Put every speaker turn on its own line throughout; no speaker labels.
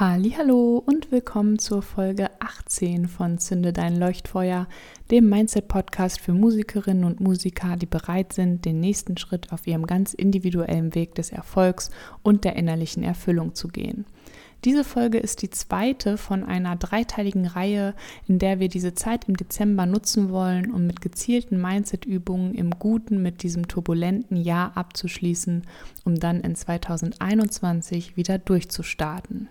Hallo und willkommen zur Folge 18 von Zünde dein Leuchtfeuer, dem Mindset Podcast für Musikerinnen und Musiker, die bereit sind, den nächsten Schritt auf ihrem ganz individuellen Weg des Erfolgs und der innerlichen Erfüllung zu gehen. Diese Folge ist die zweite von einer dreiteiligen Reihe, in der wir diese Zeit im Dezember nutzen wollen, um mit gezielten Mindset-Übungen im Guten mit diesem turbulenten Jahr abzuschließen, um dann in 2021 wieder durchzustarten.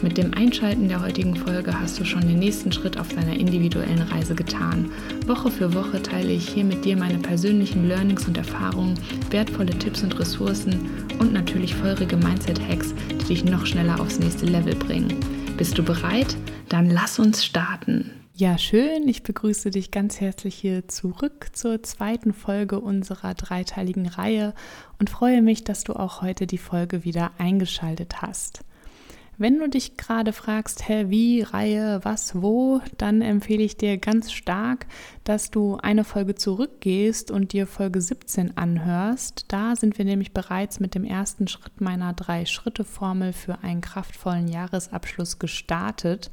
Mit dem Einschalten der heutigen Folge hast du schon den nächsten Schritt auf deiner individuellen Reise getan. Woche für Woche teile ich hier mit dir meine persönlichen Learnings und Erfahrungen, wertvolle Tipps und Ressourcen und natürlich feurige Mindset-Hacks, die dich noch schneller aufs nächste Level bringen. Bist du bereit? Dann lass uns starten. Ja, schön. Ich begrüße dich ganz herzlich hier zurück zur zweiten Folge unserer dreiteiligen Reihe und freue mich, dass du auch heute die Folge wieder eingeschaltet hast. Wenn du dich gerade fragst, hä, wie, Reihe, was, wo, dann empfehle ich dir ganz stark, dass du eine Folge zurückgehst und dir Folge 17 anhörst. Da sind wir nämlich bereits mit dem ersten Schritt meiner Drei-Schritte-Formel für einen kraftvollen Jahresabschluss gestartet.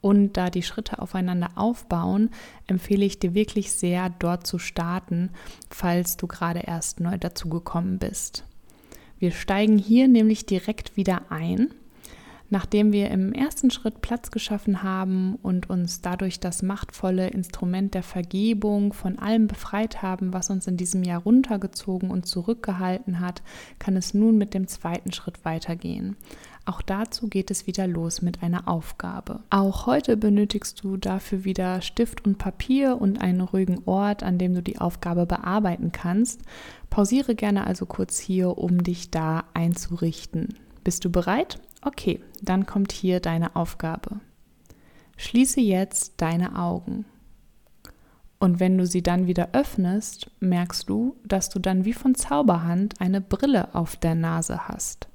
Und da die Schritte aufeinander aufbauen, empfehle ich dir wirklich sehr, dort zu starten, falls du gerade erst neu dazugekommen bist. Wir steigen hier nämlich direkt wieder ein Nachdem wir im ersten Schritt Platz geschaffen haben und uns dadurch das machtvolle Instrument der Vergebung von allem befreit haben, was uns in diesem Jahr runtergezogen und zurückgehalten hat, kann es nun mit dem zweiten Schritt weitergehen. Auch dazu geht es wieder los mit einer Aufgabe. Auch heute benötigst du dafür wieder Stift und Papier und einen ruhigen Ort, an dem du die Aufgabe bearbeiten kannst. Pausiere gerne also kurz hier, um dich da einzurichten. Bist du bereit? Okay, dann kommt hier deine Aufgabe. Schließe jetzt deine Augen. Und wenn du sie dann wieder öffnest, merkst du, dass du dann wie von Zauberhand eine Brille auf der Nase hast.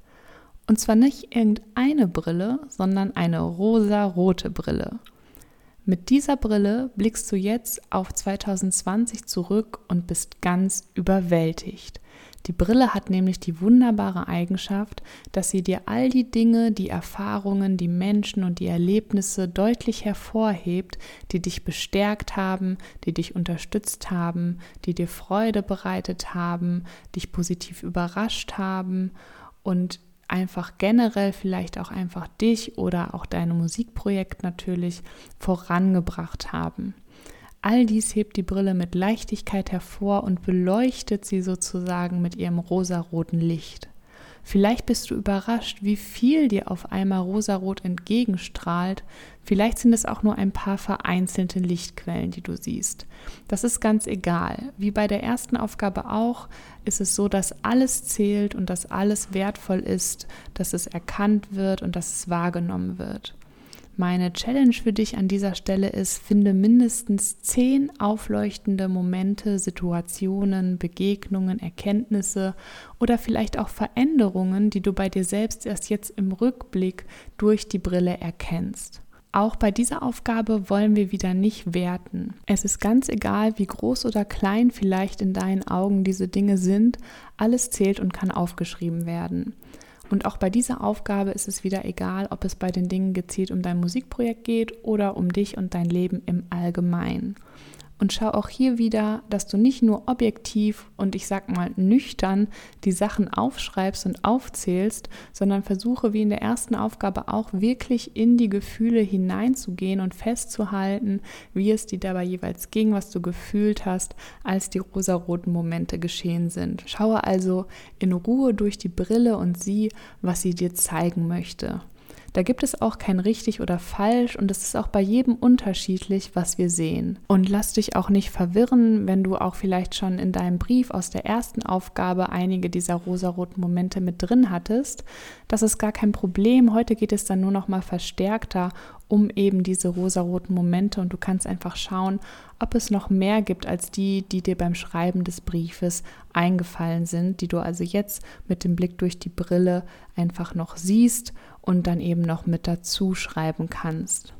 Und zwar nicht irgendeine Brille, sondern eine rosa-rote Brille. Mit dieser Brille blickst du jetzt auf 2020 zurück und bist ganz überwältigt. Die Brille hat nämlich die wunderbare Eigenschaft, dass sie dir all die Dinge, die Erfahrungen, die Menschen und die Erlebnisse deutlich hervorhebt, die dich bestärkt haben, die dich unterstützt haben, die dir Freude bereitet haben, dich positiv überrascht haben und einfach generell vielleicht auch einfach dich oder auch dein Musikprojekt natürlich vorangebracht haben. All dies hebt die Brille mit Leichtigkeit hervor und beleuchtet sie sozusagen mit ihrem rosaroten Licht. Vielleicht bist du überrascht, wie viel dir auf einmal rosarot entgegenstrahlt. Vielleicht sind es auch nur ein paar vereinzelte Lichtquellen, die du siehst. Das ist ganz egal. Wie bei der ersten Aufgabe auch, ist es so, dass alles zählt und dass alles wertvoll ist, dass es erkannt wird und dass es wahrgenommen wird. Meine Challenge für dich an dieser Stelle ist, finde mindestens zehn aufleuchtende Momente, Situationen, Begegnungen, Erkenntnisse oder vielleicht auch Veränderungen, die du bei dir selbst erst jetzt im Rückblick durch die Brille erkennst. Auch bei dieser Aufgabe wollen wir wieder nicht werten. Es ist ganz egal, wie groß oder klein vielleicht in deinen Augen diese Dinge sind, alles zählt und kann aufgeschrieben werden. Und auch bei dieser Aufgabe ist es wieder egal, ob es bei den Dingen gezielt um dein Musikprojekt geht oder um dich und dein Leben im Allgemeinen. Und schau auch hier wieder, dass du nicht nur objektiv und ich sag mal nüchtern die Sachen aufschreibst und aufzählst, sondern versuche wie in der ersten Aufgabe auch wirklich in die Gefühle hineinzugehen und festzuhalten, wie es dir dabei jeweils ging, was du gefühlt hast, als die rosaroten Momente geschehen sind. Schaue also in Ruhe durch die Brille und sieh, was sie dir zeigen möchte. Da gibt es auch kein richtig oder falsch und es ist auch bei jedem unterschiedlich, was wir sehen. Und lass dich auch nicht verwirren, wenn du auch vielleicht schon in deinem Brief aus der ersten Aufgabe einige dieser rosaroten Momente mit drin hattest. Das ist gar kein Problem. Heute geht es dann nur noch mal verstärkter um eben diese rosaroten Momente und du kannst einfach schauen, ob es noch mehr gibt als die, die dir beim Schreiben des Briefes eingefallen sind, die du also jetzt mit dem Blick durch die Brille einfach noch siehst und dann eben noch mit dazu schreiben kannst.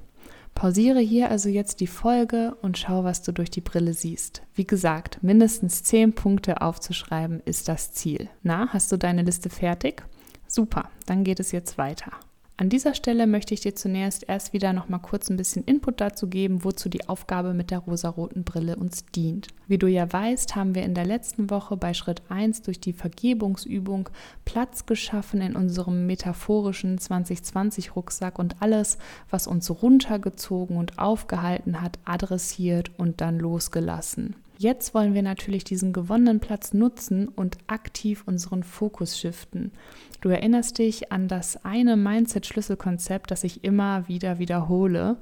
Pausiere hier also jetzt die Folge und schau, was du durch die Brille siehst. Wie gesagt, mindestens zehn Punkte aufzuschreiben ist das Ziel. Na, hast du deine Liste fertig? Super, dann geht es jetzt weiter. An dieser Stelle möchte ich dir zunächst erst wieder noch mal kurz ein bisschen Input dazu geben, wozu die Aufgabe mit der rosaroten Brille uns dient. Wie du ja weißt, haben wir in der letzten Woche bei Schritt 1 durch die Vergebungsübung Platz geschaffen in unserem metaphorischen 2020 Rucksack und alles, was uns runtergezogen und aufgehalten hat, adressiert und dann losgelassen. Jetzt wollen wir natürlich diesen gewonnenen Platz nutzen und aktiv unseren Fokus shiften. Du erinnerst dich an das eine Mindset-Schlüsselkonzept, das ich immer wieder wiederhole.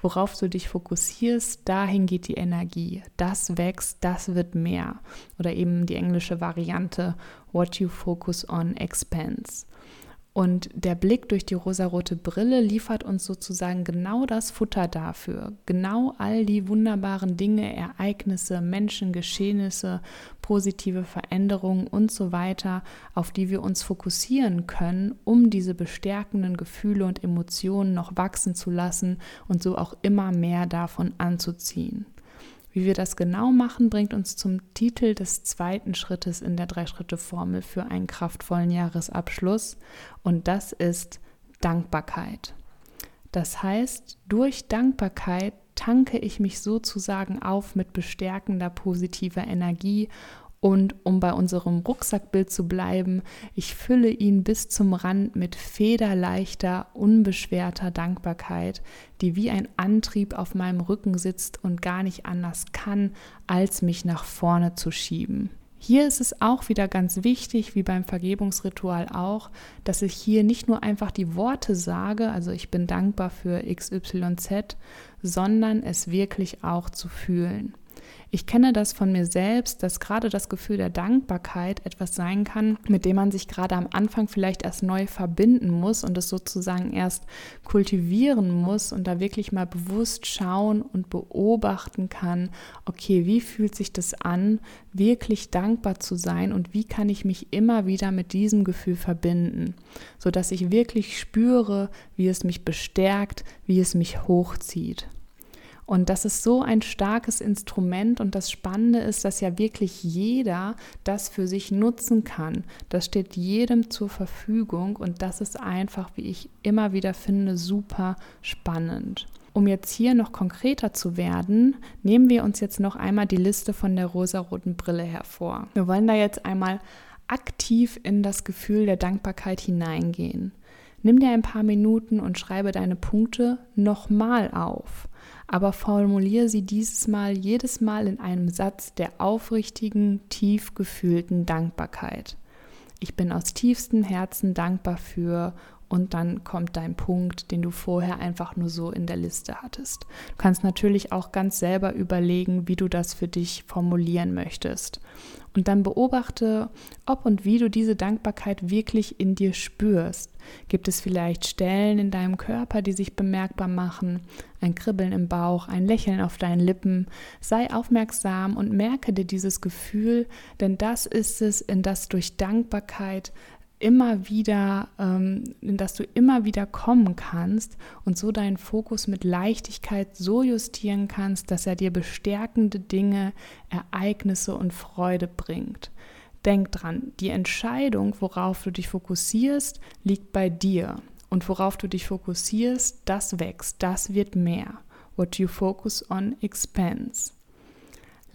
Worauf du dich fokussierst, dahin geht die Energie. Das wächst, das wird mehr. Oder eben die englische Variante, what you focus on expands. Und der Blick durch die rosarote Brille liefert uns sozusagen genau das Futter dafür. Genau all die wunderbaren Dinge, Ereignisse, Menschen, Geschehnisse, positive Veränderungen und so weiter, auf die wir uns fokussieren können, um diese bestärkenden Gefühle und Emotionen noch wachsen zu lassen und so auch immer mehr davon anzuziehen. Wie wir das genau machen, bringt uns zum Titel des zweiten Schrittes in der Drei-Schritte-Formel für einen kraftvollen Jahresabschluss und das ist Dankbarkeit. Das heißt, durch Dankbarkeit tanke ich mich sozusagen auf mit bestärkender positiver Energie und um bei unserem Rucksackbild zu bleiben, ich fülle ihn bis zum Rand mit federleichter, unbeschwerter Dankbarkeit, die wie ein Antrieb auf meinem Rücken sitzt und gar nicht anders kann, als mich nach vorne zu schieben. Hier ist es auch wieder ganz wichtig, wie beim Vergebungsritual auch, dass ich hier nicht nur einfach die Worte sage, also ich bin dankbar für XYZ, sondern es wirklich auch zu fühlen. Ich kenne das von mir selbst, dass gerade das Gefühl der Dankbarkeit etwas sein kann, mit dem man sich gerade am Anfang vielleicht erst neu verbinden muss und es sozusagen erst kultivieren muss und da wirklich mal bewusst schauen und beobachten kann, okay, wie fühlt sich das an, wirklich dankbar zu sein und wie kann ich mich immer wieder mit diesem Gefühl verbinden, sodass ich wirklich spüre, wie es mich bestärkt, wie es mich hochzieht. Und das ist so ein starkes Instrument und das Spannende ist, dass ja wirklich jeder das für sich nutzen kann. Das steht jedem zur Verfügung und das ist einfach, wie ich immer wieder finde, super spannend. Um jetzt hier noch konkreter zu werden, nehmen wir uns jetzt noch einmal die Liste von der rosaroten Brille hervor. Wir wollen da jetzt einmal aktiv in das Gefühl der Dankbarkeit hineingehen. Nimm dir ein paar Minuten und schreibe deine Punkte nochmal auf aber formuliere sie dieses Mal jedes Mal in einem Satz der aufrichtigen, tief gefühlten Dankbarkeit. Ich bin aus tiefstem Herzen dankbar für und dann kommt dein Punkt, den du vorher einfach nur so in der Liste hattest. Du kannst natürlich auch ganz selber überlegen, wie du das für dich formulieren möchtest. Und dann beobachte, ob und wie du diese Dankbarkeit wirklich in dir spürst. Gibt es vielleicht Stellen in deinem Körper, die sich bemerkbar machen? Ein Kribbeln im Bauch, ein Lächeln auf deinen Lippen? Sei aufmerksam und merke dir dieses Gefühl, denn das ist es, in das durch Dankbarkeit immer wieder, ähm, in das du immer wieder kommen kannst und so deinen Fokus mit Leichtigkeit so justieren kannst, dass er dir bestärkende Dinge, Ereignisse und Freude bringt. Denk dran, die Entscheidung, worauf du dich fokussierst, liegt bei dir. Und worauf du dich fokussierst, das wächst, das wird mehr. What you focus on expands.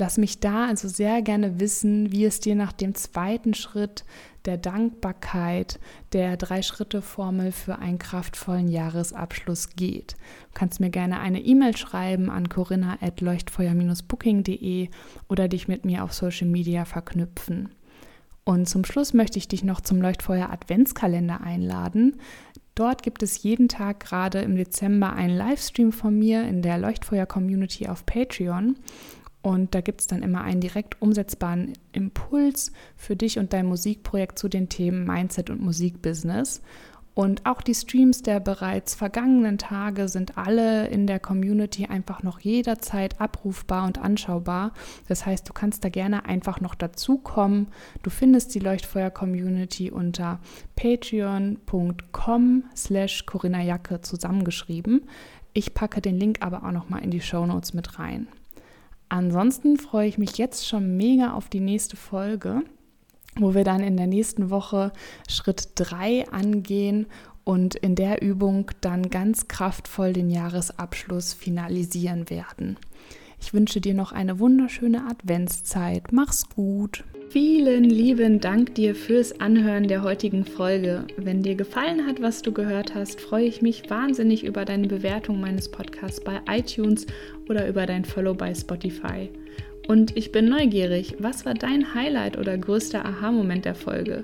Lass mich da also sehr gerne wissen, wie es dir nach dem zweiten Schritt der Dankbarkeit der Drei-Schritte-Formel für einen kraftvollen Jahresabschluss geht. Du kannst mir gerne eine E-Mail schreiben an corinna.leuchtfeuer-booking.de oder dich mit mir auf Social Media verknüpfen. Und zum Schluss möchte ich dich noch zum Leuchtfeuer Adventskalender einladen. Dort gibt es jeden Tag gerade im Dezember einen Livestream von mir in der Leuchtfeuer-Community auf Patreon. Und da gibt es dann immer einen direkt umsetzbaren Impuls für dich und dein Musikprojekt zu den Themen Mindset und Musikbusiness. Und auch die Streams der bereits vergangenen Tage sind alle in der Community einfach noch jederzeit abrufbar und anschaubar. Das heißt, du kannst da gerne einfach noch dazukommen. Du findest die Leuchtfeuer-Community unter patreon.com slash Corinna zusammengeschrieben. Ich packe den Link aber auch noch mal in die Show Notes mit rein. Ansonsten freue ich mich jetzt schon mega auf die nächste Folge, wo wir dann in der nächsten Woche Schritt 3 angehen und in der Übung dann ganz kraftvoll den Jahresabschluss finalisieren werden. Ich wünsche dir noch eine wunderschöne Adventszeit. Mach's gut. Vielen lieben Dank dir fürs Anhören der heutigen Folge. Wenn dir gefallen hat, was du gehört hast, freue ich mich wahnsinnig über deine Bewertung meines Podcasts bei iTunes oder über dein Follow bei Spotify. Und ich bin neugierig, was war dein Highlight oder größter Aha-Moment der Folge?